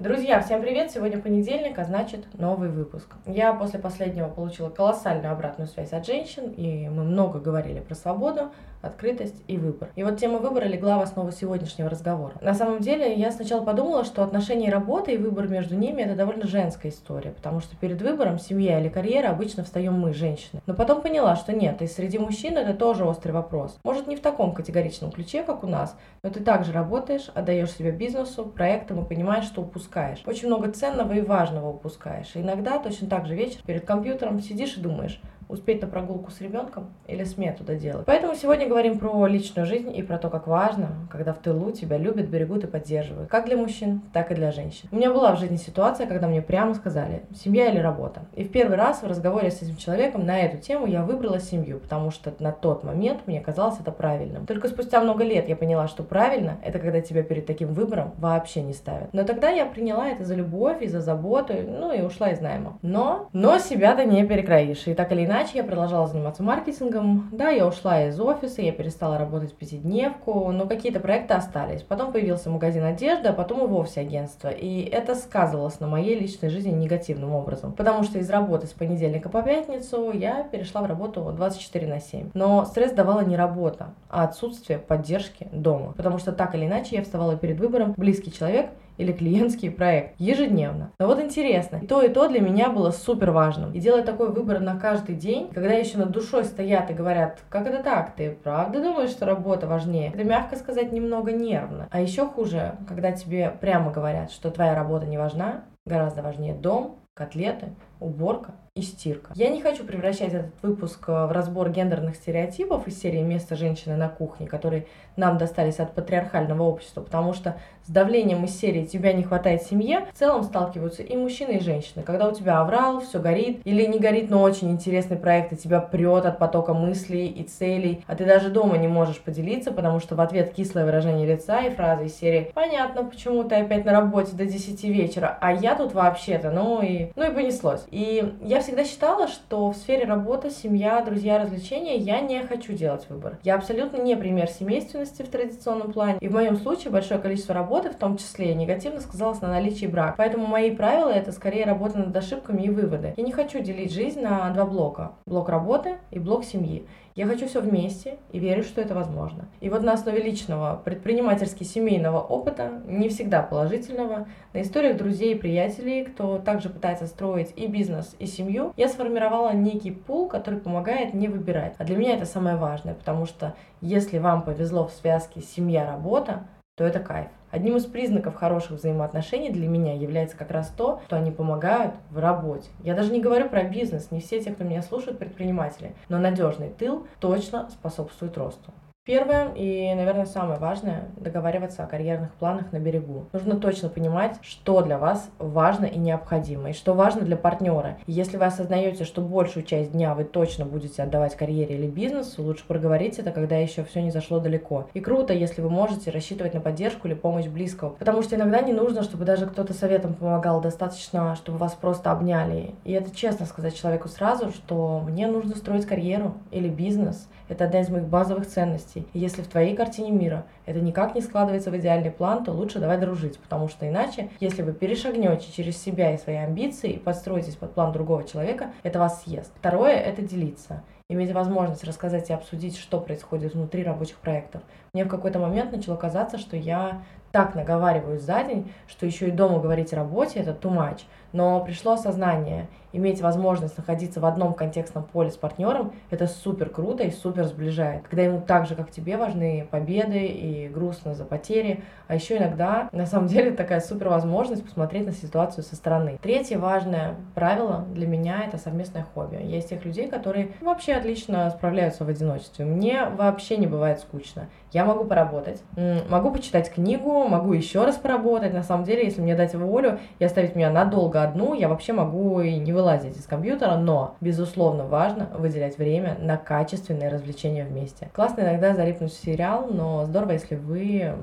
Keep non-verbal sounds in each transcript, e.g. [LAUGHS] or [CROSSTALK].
Друзья, всем привет! Сегодня понедельник, а значит новый выпуск. Я после последнего получила колоссальную обратную связь от женщин, и мы много говорили про свободу, открытость и выбор. И вот тема выбора легла в основу сегодняшнего разговора. На самом деле, я сначала подумала, что отношения работы и выбор между ними это довольно женская история, потому что перед выбором семья или карьера обычно встаем мы, женщины. Но потом поняла, что нет, и среди мужчин это тоже острый вопрос. Может, не в таком категоричном ключе, как у нас, но ты также работаешь, отдаешь себя бизнесу, проектам и понимаешь, что упускаешь. Очень много ценного и важного упускаешь. И иногда точно так же вечер перед компьютером сидишь и думаешь, успеть на прогулку с ребенком или смету доделать. Поэтому сегодня говорим про личную жизнь и про то, как важно, когда в тылу тебя любят, берегут и поддерживают. Как для мужчин, так и для женщин. У меня была в жизни ситуация, когда мне прямо сказали, семья или работа. И в первый раз в разговоре с этим человеком на эту тему я выбрала семью, потому что на тот момент мне казалось это правильным. Только спустя много лет я поняла, что правильно это когда тебя перед таким выбором вообще не ставят. Но тогда я приняла это за любовь и за заботу, ну и ушла из найма. Но, но себя-то не перекроишь. И так или иначе, иначе я продолжала заниматься маркетингом. Да, я ушла из офиса, я перестала работать пятидневку, но какие-то проекты остались. Потом появился магазин одежды, а потом и вовсе агентство. И это сказывалось на моей личной жизни негативным образом. Потому что из работы с понедельника по пятницу я перешла в работу 24 на 7. Но стресс давала не работа, а отсутствие поддержки дома. Потому что так или иначе я вставала перед выбором близкий человек или клиентский проект ежедневно. Но вот интересно, и то, и то для меня было супер важным. И делать такой выбор на каждый день, когда еще над душой стоят и говорят, как это так, ты правда думаешь, что работа важнее? Это, мягко сказать, немного нервно. А еще хуже, когда тебе прямо говорят, что твоя работа не важна, гораздо важнее дом, котлеты, уборка и стирка. Я не хочу превращать этот выпуск э, в разбор гендерных стереотипов из серии «Место женщины на кухне», которые нам достались от патриархального общества, потому что с давлением из серии «Тебя не хватает семье» в целом сталкиваются и мужчины, и женщины. Когда у тебя аврал, все горит, или не горит, но очень интересный проект, и тебя прет от потока мыслей и целей, а ты даже дома не можешь поделиться, потому что в ответ кислое выражение лица и фразы из серии «Понятно, почему ты опять на работе до 10 вечера, а я тут вообще-то, ну и, ну и понеслось». И я всегда считала, что в сфере работы, семья, друзья, развлечения я не хочу делать выбор. Я абсолютно не пример семейственности в традиционном плане. И в моем случае большое количество работы, в том числе, негативно сказалось на наличии брака. Поэтому мои правила это скорее работа над ошибками и выводы. Я не хочу делить жизнь на два блока. Блок работы и блок семьи. Я хочу все вместе и верю, что это возможно. И вот на основе личного предпринимательски-семейного опыта, не всегда положительного, на историях друзей и приятелей, кто также пытается строить и бизнес, и семью, я сформировала некий пул, который помогает не выбирать. А для меня это самое важное, потому что если вам повезло в связке семья-работа, то это кайф. Одним из признаков хороших взаимоотношений для меня является как раз то, что они помогают в работе. Я даже не говорю про бизнес, не все те, кто меня слушают, предприниматели, но надежный тыл точно способствует росту. Первое и, наверное, самое важное – договариваться о карьерных планах на берегу. Нужно точно понимать, что для вас важно и необходимо, и что важно для партнера. Если вы осознаете, что большую часть дня вы точно будете отдавать карьере или бизнесу, лучше проговорить это, когда еще все не зашло далеко. И круто, если вы можете рассчитывать на поддержку или помощь близкого, потому что иногда не нужно, чтобы даже кто-то советом помогал, достаточно, чтобы вас просто обняли. И это честно сказать человеку сразу, что мне нужно строить карьеру или бизнес. Это одна из моих базовых ценностей ценностей. И если в твоей картине мира это никак не складывается в идеальный план, то лучше давай дружить, потому что иначе, если вы перешагнете через себя и свои амбиции и подстроитесь под план другого человека, это вас съест. Второе – это делиться иметь возможность рассказать и обсудить, что происходит внутри рабочих проектов. Мне в какой-то момент начало казаться, что я так наговариваюсь за день, что еще и дома говорить о работе – это too much. Но пришло осознание, иметь возможность находиться в одном контекстном поле с партнером – это супер круто и супер сближает. Когда ему так же, как тебе, важны победы и грустно за потери, а еще иногда, на самом деле, [LAUGHS] такая супер возможность посмотреть на ситуацию со стороны. Третье важное правило для меня – это совместное хобби. Есть тех людей, которые вообще отлично справляются в одиночестве. Мне вообще не бывает скучно. Я могу поработать, могу почитать книгу, могу еще раз поработать. На самом деле, если мне дать волю и оставить меня надолго одну, я вообще могу и не вылазить из компьютера, но, безусловно, важно выделять время на качественные развлечения вместе. Классно иногда залипнуть в сериал, но здорово, если вы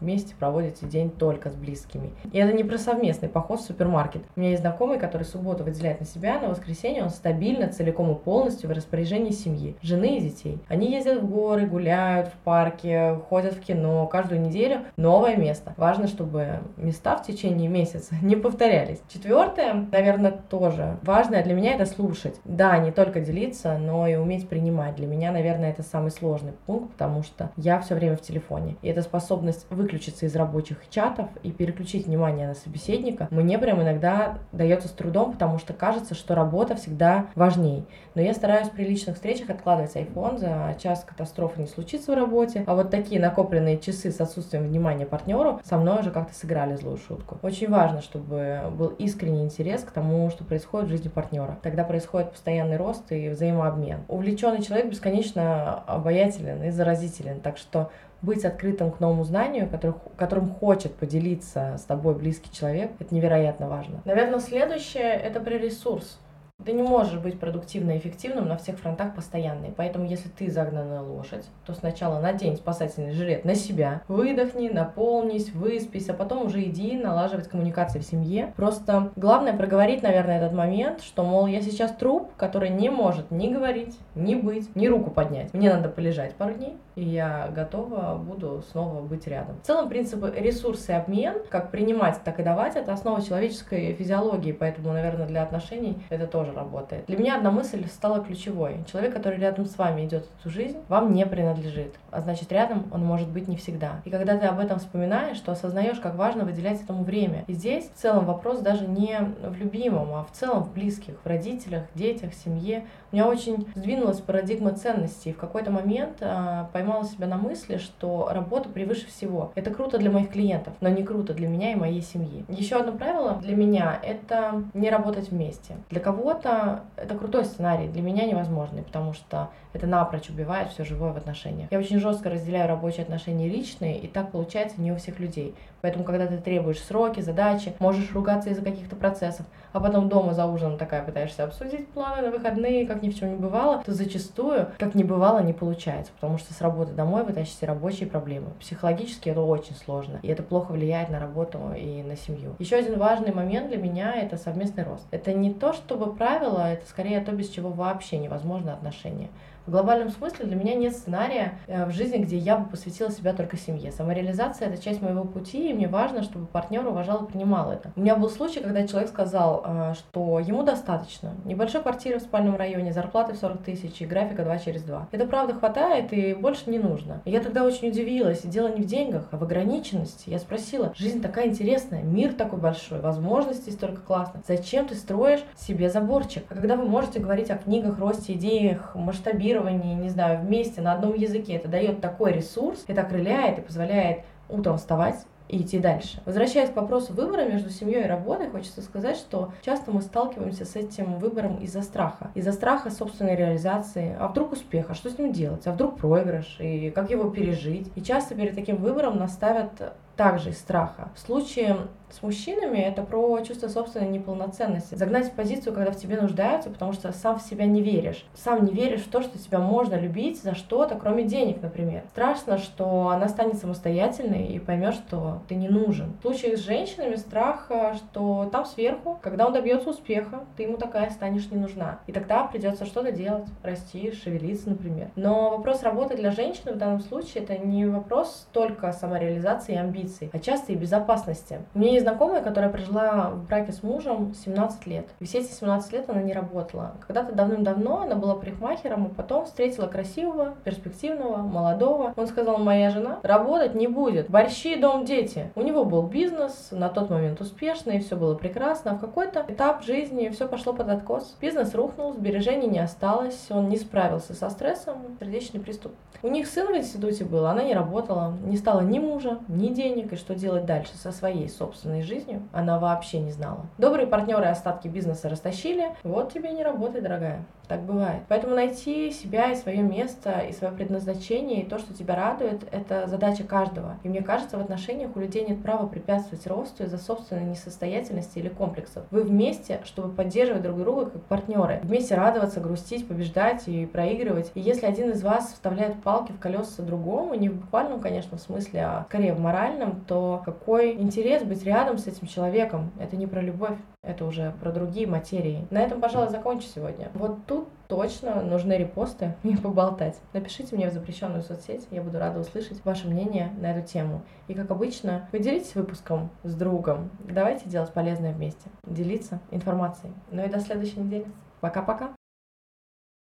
вместе проводите день только с близкими. И это не про совместный поход в супермаркет. У меня есть знакомый, который субботу выделяет на себя, на воскресенье он стабильно, целиком и полностью в распоряжении семьи, жены и детей. Они ездят в горы, гуляют в парке, ходят в кино, каждую неделю новое место. Важно, чтобы места в течение месяца [LAUGHS] не повторялись. Четвертое, наверное, тоже важное для меня это слушать. Да, не только делиться, но и уметь принимать. Для меня, наверное, это самый сложный пункт, потому что я все время в телефоне. И эта способность выключиться из рабочих чатов и переключить внимание на собеседника мне прям иногда дается с трудом, потому что кажется, что работа всегда важней. Но я стараюсь при личных встречах откладывать iPhone, за час катастрофы не случится в работе, а вот такие накопленные часы с отсутствием внимания партнеру со мной уже как-то сыграли злую шутку. Очень важно, чтобы был искренний интерес к тому, что происходит в жизни партнера. Тогда происходит постоянный рост и взаимообмен. Увлеченный человек бесконечно обаятелен и заразителен, так что быть открытым к новому знанию, который, которым хочет поделиться с тобой близкий человек, это невероятно важно. Наверное, следующее — это про ресурс. Ты не можешь быть продуктивно и эффективным на всех фронтах постоянно. И поэтому, если ты загнанная лошадь, то сначала надень спасательный жилет на себя, выдохни, наполнись, выспись, а потом уже иди налаживать коммуникации в семье. Просто главное проговорить, наверное, этот момент, что, мол, я сейчас труп, который не может ни говорить, ни быть, ни руку поднять. Мне надо полежать пару дней, и я готова буду снова быть рядом. В целом, принципы ресурсы и обмен, как принимать, так и давать, это основа человеческой физиологии, поэтому, наверное, для отношений это тоже работает. Для меня одна мысль стала ключевой. Человек, который рядом с вами идет эту жизнь, вам не принадлежит. А значит, рядом он может быть не всегда. И когда ты об этом вспоминаешь, то осознаешь, как важно выделять этому время. И здесь в целом вопрос даже не в любимом, а в целом в близких, в родителях, детях, семье. У меня очень сдвинулась парадигма ценностей. В какой-то момент а, поймала себя на мысли, что работа превыше всего. Это круто для моих клиентов, но не круто для меня и моей семьи. Еще одно правило для меня — это не работать вместе. Для кого-то это крутой сценарий, для меня невозможный, потому что это напрочь убивает все живое в отношениях. Я очень жестко разделяю рабочие отношения и личные, и так получается не у всех людей. Поэтому, когда ты требуешь сроки, задачи, можешь ругаться из-за каких-то процессов, а потом дома за ужином такая пытаешься обсудить планы на выходные, как ни в чем не бывало, то зачастую, как не бывало, не получается, потому что с работы домой вы рабочие проблемы. Психологически это очень сложно, и это плохо влияет на работу и на семью. Еще один важный момент для меня — это совместный рост. Это не то, чтобы правило, это скорее то, без чего вообще невозможно отношения. В глобальном смысле для меня нет сценария э, в жизни, где я бы посвятила себя только семье. Самореализация — это часть моего пути, и мне важно, чтобы партнер уважал и принимал это. У меня был случай, когда человек сказал, э, что ему достаточно небольшой квартиры в спальном районе, зарплаты в 40 тысяч и графика 2 через 2. Это правда хватает и больше не нужно. И я тогда очень удивилась. И дело не в деньгах, а в ограниченности. Я спросила, жизнь такая интересная, мир такой большой, возможностей столько классно. Зачем ты строишь себе заборчик? А когда вы можете говорить о книгах, росте, идеях, масштабировании, коммуницировании, не знаю, вместе на одном языке. Это дает такой ресурс, это окрыляет и позволяет утром вставать и идти дальше. Возвращаясь к вопросу выбора между семьей и работой, хочется сказать, что часто мы сталкиваемся с этим выбором из-за страха. Из-за страха собственной реализации. А вдруг успех? А что с ним делать? А вдруг проигрыш? И как его пережить? И часто перед таким выбором нас ставят также из страха. В случае с мужчинами это про чувство собственной неполноценности. Загнать в позицию, когда в тебе нуждаются, потому что сам в себя не веришь. Сам не веришь в то, что тебя можно любить за что-то, кроме денег, например. Страшно, что она станет самостоятельной и поймет, что ты не нужен. В случае с женщинами страх, что там сверху, когда он добьется успеха, ты ему такая станешь не нужна. И тогда придется что-то делать, расти, шевелиться, например. Но вопрос работы для женщины в данном случае это не вопрос только самореализации и амбиций, а часто и безопасности. У меня есть знакомая, которая прожила в браке с мужем 17 лет. И все эти 17 лет она не работала. Когда-то давным-давно она была парикмахером, а потом встретила красивого, перспективного, молодого. Он сказал, моя жена работать не будет. Борщи, дом, дети. У него был бизнес, на тот момент успешный, все было прекрасно. В какой-то этап жизни все пошло под откос. Бизнес рухнул, сбережений не осталось, он не справился со стрессом, сердечный приступ. У них сын в институте был, она не работала, не стало ни мужа, ни денег, и что делать дальше со своей собственной жизнью она вообще не знала. Добрые партнеры остатки бизнеса растащили, вот тебе не работай, дорогая. Так бывает. Поэтому найти себя и свое место, и свое предназначение, и то, что тебя радует, это задача каждого. И мне кажется, в отношениях у людей нет права препятствовать росту из-за собственной несостоятельности или комплексов. Вы вместе, чтобы поддерживать друг друга как партнеры. Вместе радоваться, грустить, побеждать и проигрывать. И если один из вас вставляет палки в колеса другому, не в буквальном, конечно, в смысле, а скорее в моральном, то какой интерес быть рядом с этим человеком? Это не про любовь, это уже про другие материи. На этом, пожалуй, закончу сегодня. Вот тут точно нужны репосты [LAUGHS] и поболтать. Напишите мне в запрещенную соцсеть, я буду рада услышать ваше мнение на эту тему. И, как обычно, поделитесь выпуском с другом. Давайте делать полезное вместе, делиться информацией. Ну и до следующей недели. Пока-пока!